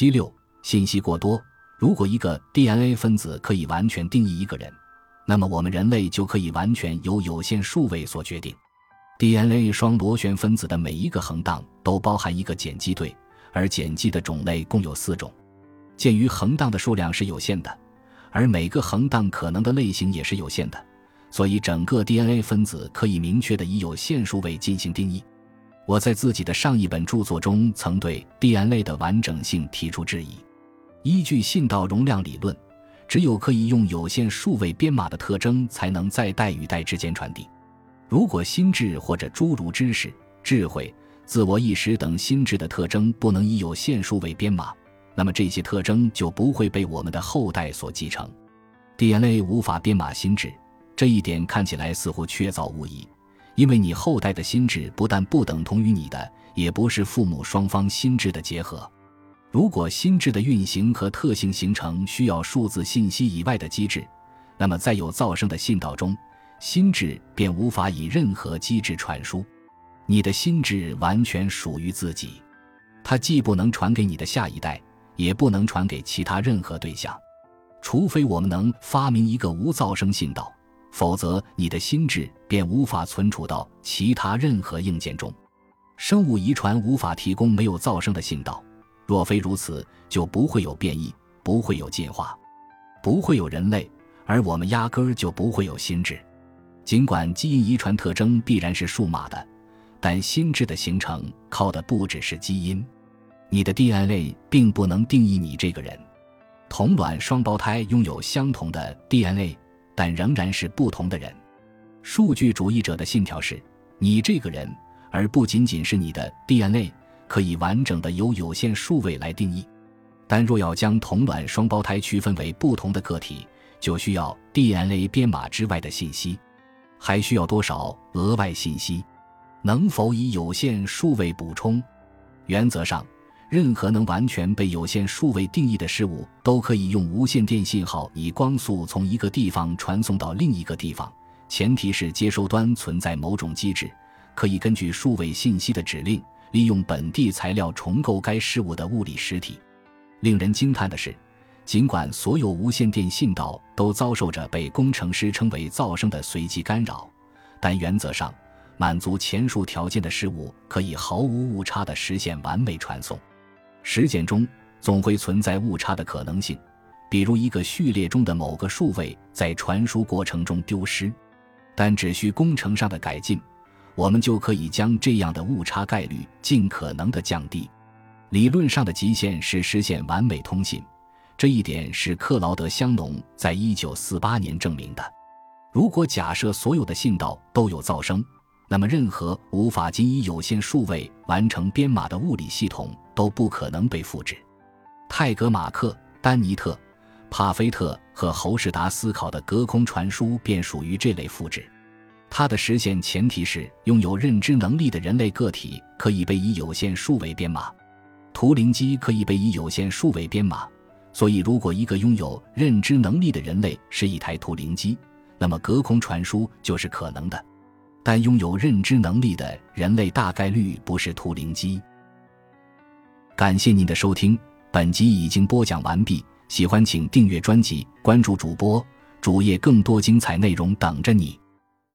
七六信息过多。如果一个 DNA 分子可以完全定义一个人，那么我们人类就可以完全由有限数位所决定。DNA 双螺旋分子的每一个横档都包含一个碱基对，而碱基的种类共有四种。鉴于横档的数量是有限的，而每个横档可能的类型也是有限的，所以整个 DNA 分子可以明确的以有限数位进行定义。我在自己的上一本著作中曾对 DNA 的完整性提出质疑。依据信道容量理论，只有可以用有限数位编码的特征才能在代与代之间传递。如果心智或者诸如知识、智慧、自我意识等心智的特征不能以有限数位编码，那么这些特征就不会被我们的后代所继承。DNA 无法编码心智，这一点看起来似乎确凿无疑，因为你后代的心智不但不等同于你的，也不是父母双方心智的结合。如果心智的运行和特性形成需要数字信息以外的机制，那么在有噪声的信道中，心智便无法以任何机制传输。你的心智完全属于自己，它既不能传给你的下一代。也不能传给其他任何对象，除非我们能发明一个无噪声信道，否则你的心智便无法存储到其他任何硬件中。生物遗传无法提供没有噪声的信道，若非如此，就不会有变异，不会有进化，不会有人类，而我们压根儿就不会有心智。尽管基因遗传特征必然是数码的，但心智的形成靠的不只是基因。你的 DNA 并不能定义你这个人。同卵双胞胎拥有相同的 DNA，但仍然是不同的人。数据主义者的信条是：你这个人，而不仅仅是你的 DNA，可以完整的由有限数位来定义。但若要将同卵双胞胎区分为不同的个体，就需要 DNA 编码之外的信息。还需要多少额外信息？能否以有限数位补充？原则上。任何能完全被有限数位定义的事物，都可以用无线电信号以光速从一个地方传送到另一个地方，前提是接收端存在某种机制，可以根据数位信息的指令，利用本地材料重构该事物的物理实体。令人惊叹的是，尽管所有无线电信道都遭受着被工程师称为噪声的随机干扰，但原则上，满足前述条件的事物可以毫无误差地实现完美传送。实践中总会存在误差的可能性，比如一个序列中的某个数位在传输过程中丢失，但只需工程上的改进，我们就可以将这样的误差概率尽可能的降低。理论上的极限是实现完美通信，这一点是克劳德·香农在一九四八年证明的。如果假设所有的信道都有噪声，那么任何无法仅以有限数位完成编码的物理系统。都不可能被复制。泰格马克、丹尼特、帕菲特和侯世达思考的隔空传输便属于这类复制。它的实现前提是拥有认知能力的人类个体可以被以有限数位编码。图灵机可以被以有限数位编码，所以如果一个拥有认知能力的人类是一台图灵机，那么隔空传输就是可能的。但拥有认知能力的人类大概率不是图灵机。感谢您的收听，本集已经播讲完毕。喜欢请订阅专辑，关注主播主页，更多精彩内容等着你。